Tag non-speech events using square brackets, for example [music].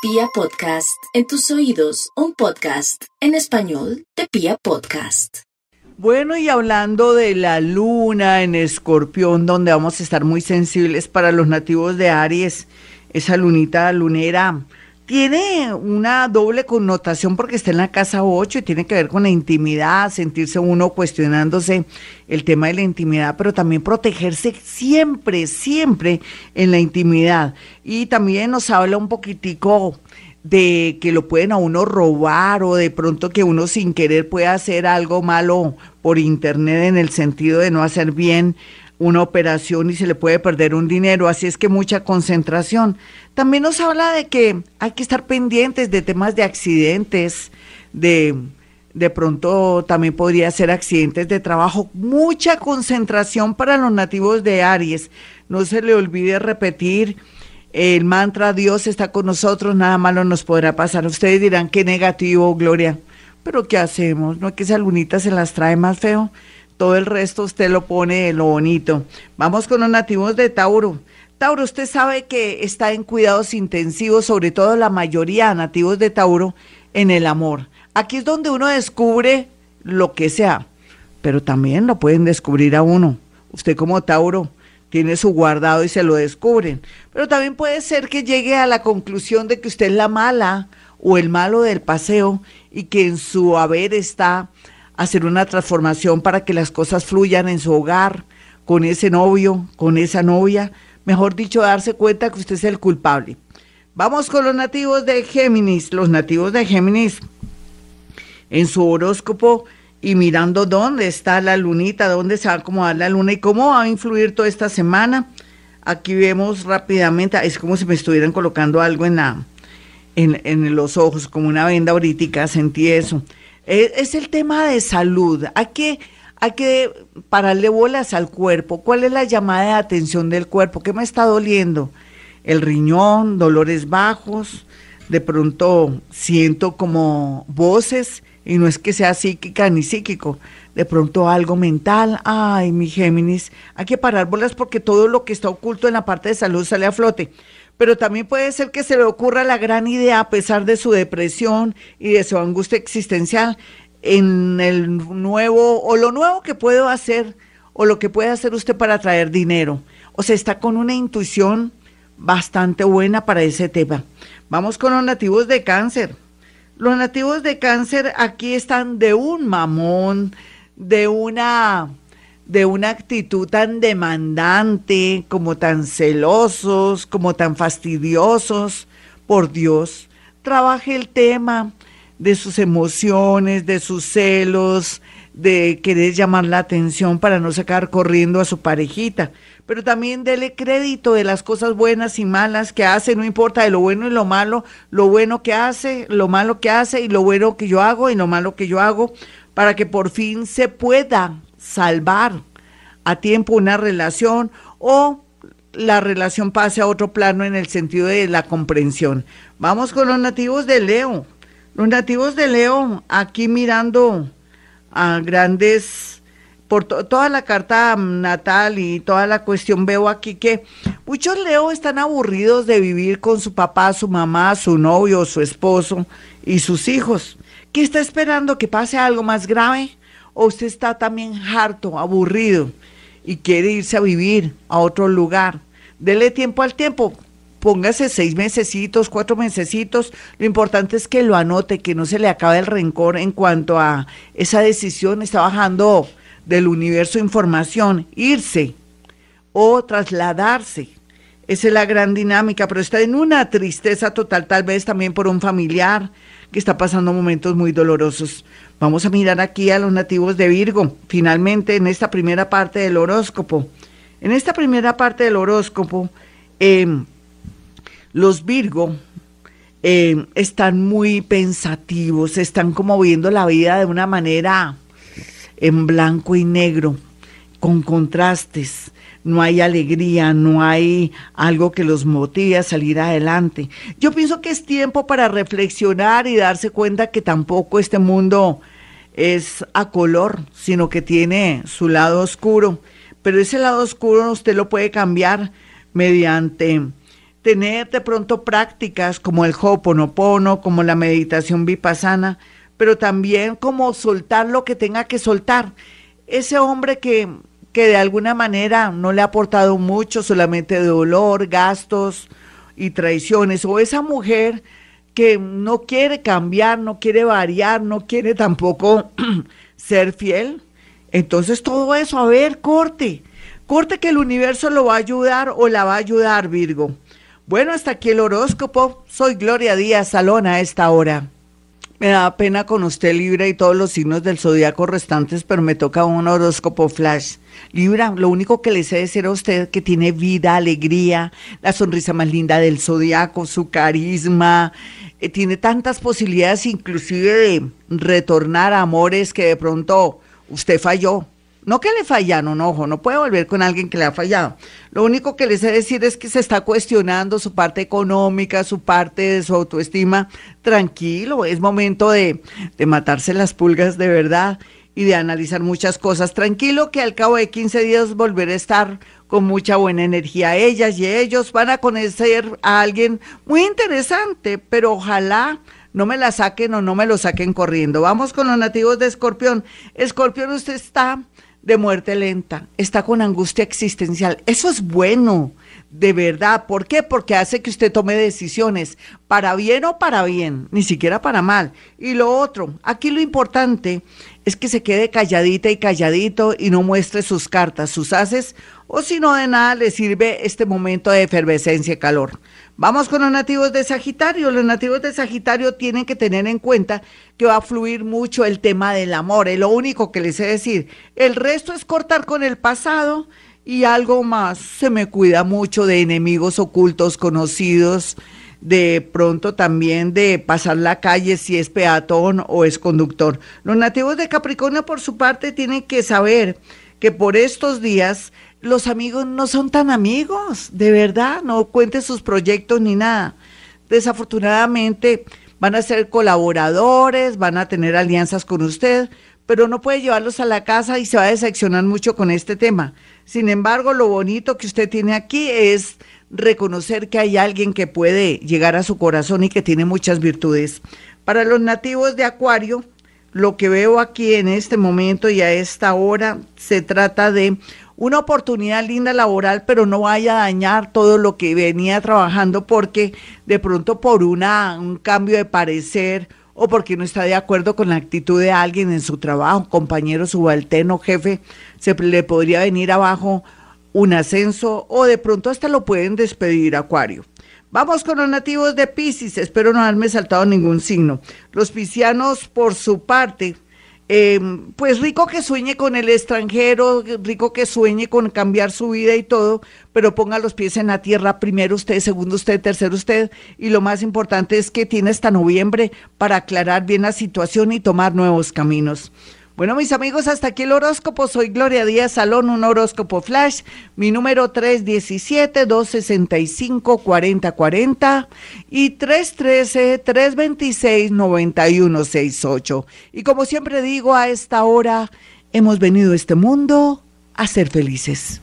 Pia Podcast, en tus oídos, un podcast en español de Pia Podcast. Bueno, y hablando de la luna en escorpión, donde vamos a estar muy sensibles para los nativos de Aries, esa lunita lunera tiene una doble connotación porque está en la casa 8 y tiene que ver con la intimidad, sentirse uno cuestionándose el tema de la intimidad, pero también protegerse siempre, siempre en la intimidad. Y también nos habla un poquitico de que lo pueden a uno robar o de pronto que uno sin querer pueda hacer algo malo por internet en el sentido de no hacer bien una operación y se le puede perder un dinero, así es que mucha concentración. También nos habla de que hay que estar pendientes de temas de accidentes, de de pronto también podría ser accidentes de trabajo, mucha concentración para los nativos de Aries. No se le olvide repetir el mantra Dios está con nosotros, nada malo nos podrá pasar. Ustedes dirán qué negativo, Gloria. Pero ¿qué hacemos? ¿No es que esa lunita se las trae más feo? Todo el resto usted lo pone lo bonito. Vamos con los nativos de Tauro. Tauro, usted sabe que está en cuidados intensivos, sobre todo la mayoría de nativos de Tauro, en el amor. Aquí es donde uno descubre lo que sea, pero también lo pueden descubrir a uno. Usted como Tauro tiene su guardado y se lo descubren. Pero también puede ser que llegue a la conclusión de que usted es la mala o el malo del paseo y que en su haber está hacer una transformación para que las cosas fluyan en su hogar, con ese novio, con esa novia, mejor dicho, darse cuenta que usted es el culpable. Vamos con los nativos de Géminis, los nativos de Géminis en su horóscopo y mirando dónde está la lunita, dónde se va a acomodar la luna y cómo va a influir toda esta semana. Aquí vemos rápidamente, es como si me estuvieran colocando algo en la en, en los ojos, como una venda ahorita, sentí eso. Es, el tema de salud. Hay que, hay que pararle bolas al cuerpo. ¿Cuál es la llamada de atención del cuerpo? ¿Qué me está doliendo? El riñón, dolores bajos. De pronto siento como voces y no es que sea psíquica ni psíquico, de pronto algo mental, ay, mi Géminis, hay que parar bolas porque todo lo que está oculto en la parte de salud sale a flote pero también puede ser que se le ocurra la gran idea, a pesar de su depresión y de su angustia existencial, en el nuevo, o lo nuevo que puedo hacer, o lo que puede hacer usted para traer dinero. O sea, está con una intuición bastante buena para ese tema. Vamos con los nativos de cáncer. Los nativos de cáncer aquí están de un mamón, de una de una actitud tan demandante, como tan celosos, como tan fastidiosos, por Dios, trabaje el tema de sus emociones, de sus celos, de querer llamar la atención para no sacar corriendo a su parejita, pero también dele crédito de las cosas buenas y malas que hace, no importa de lo bueno y lo malo, lo bueno que hace, lo malo que hace y lo bueno que yo hago y lo malo que yo hago, para que por fin se pueda salvar a tiempo una relación o la relación pase a otro plano en el sentido de la comprensión. Vamos con los nativos de Leo. Los nativos de Leo, aquí mirando a grandes, por toda la carta natal y toda la cuestión, veo aquí que muchos Leo están aburridos de vivir con su papá, su mamá, su novio, su esposo y sus hijos. ¿Qué está esperando? ¿Que pase algo más grave? ¿O usted está también harto, aburrido y quiere irse a vivir a otro lugar? Dele tiempo al tiempo. Póngase seis mesecitos, cuatro mesecitos. Lo importante es que lo anote, que no se le acabe el rencor en cuanto a esa decisión. Está bajando del universo información, irse o trasladarse. Esa es la gran dinámica, pero está en una tristeza total, tal vez también por un familiar que está pasando momentos muy dolorosos. Vamos a mirar aquí a los nativos de Virgo, finalmente en esta primera parte del horóscopo. En esta primera parte del horóscopo, em, los Virgo em, están muy pensativos, están como viendo la vida de una manera en blanco y negro, con contrastes no hay alegría, no hay algo que los motive a salir adelante. Yo pienso que es tiempo para reflexionar y darse cuenta que tampoco este mundo es a color, sino que tiene su lado oscuro. Pero ese lado oscuro usted lo puede cambiar mediante tener de pronto prácticas como el Ho'oponopono, como la meditación vipassana, pero también como soltar lo que tenga que soltar. Ese hombre que, que de alguna manera no le ha aportado mucho, solamente dolor, gastos y traiciones, o esa mujer que no quiere cambiar, no quiere variar, no quiere tampoco [clears throat] ser fiel. Entonces todo eso, a ver, corte, corte que el universo lo va a ayudar o la va a ayudar, Virgo. Bueno, hasta aquí el horóscopo. Soy Gloria Díaz Salón a esta hora. Me da pena con usted, Libra, y todos los signos del zodiaco restantes, pero me toca un horóscopo flash. Libra, lo único que le sé decir a usted que tiene vida, alegría, la sonrisa más linda del zodiaco, su carisma, eh, tiene tantas posibilidades, inclusive de retornar a amores que de pronto usted falló no que le fallaron, ojo, no puede volver con alguien que le ha fallado. Lo único que le sé decir es que se está cuestionando su parte económica, su parte de su autoestima. Tranquilo, es momento de, de matarse las pulgas de verdad y de analizar muchas cosas. Tranquilo que al cabo de 15 días volveré a estar con mucha buena energía. Ellas y ellos van a conocer a alguien muy interesante, pero ojalá no me la saquen o no me lo saquen corriendo. Vamos con los nativos de Escorpión. Escorpión, usted está de muerte lenta, está con angustia existencial. Eso es bueno, de verdad. ¿Por qué? Porque hace que usted tome decisiones para bien o para bien, ni siquiera para mal. Y lo otro, aquí lo importante es que se quede calladita y calladito y no muestre sus cartas, sus haces, o si no de nada le sirve este momento de efervescencia y calor. Vamos con los nativos de Sagitario. Los nativos de Sagitario tienen que tener en cuenta que va a fluir mucho el tema del amor. Es lo único que les sé decir. El resto es cortar con el pasado y algo más. Se me cuida mucho de enemigos ocultos, conocidos, de pronto también de pasar la calle si es peatón o es conductor. Los nativos de Capricornio, por su parte, tienen que saber que por estos días los amigos no son tan amigos, de verdad, no cuente sus proyectos ni nada. Desafortunadamente van a ser colaboradores, van a tener alianzas con usted, pero no puede llevarlos a la casa y se va a decepcionar mucho con este tema. Sin embargo, lo bonito que usted tiene aquí es reconocer que hay alguien que puede llegar a su corazón y que tiene muchas virtudes. Para los nativos de Acuario, lo que veo aquí en este momento y a esta hora se trata de una oportunidad linda laboral, pero no vaya a dañar todo lo que venía trabajando porque de pronto por una, un cambio de parecer o porque no está de acuerdo con la actitud de alguien en su trabajo, compañero subalterno, jefe, se le podría venir abajo un ascenso o de pronto hasta lo pueden despedir, Acuario. Vamos con los nativos de Pisces, espero no haberme saltado ningún signo. Los piscianos, por su parte, Em, pues rico que sueñe con el extranjero, rico que sueñe con cambiar su vida y todo, pero ponga los pies en la tierra, primero usted, segundo usted, tercero usted, y lo más importante es que tiene hasta noviembre para aclarar bien la situación y tomar nuevos caminos. Bueno, mis amigos, hasta aquí el horóscopo. Soy Gloria Díaz Salón, un horóscopo flash. Mi número 317-265-4040 y 313-326-9168. Y como siempre digo, a esta hora hemos venido a este mundo a ser felices.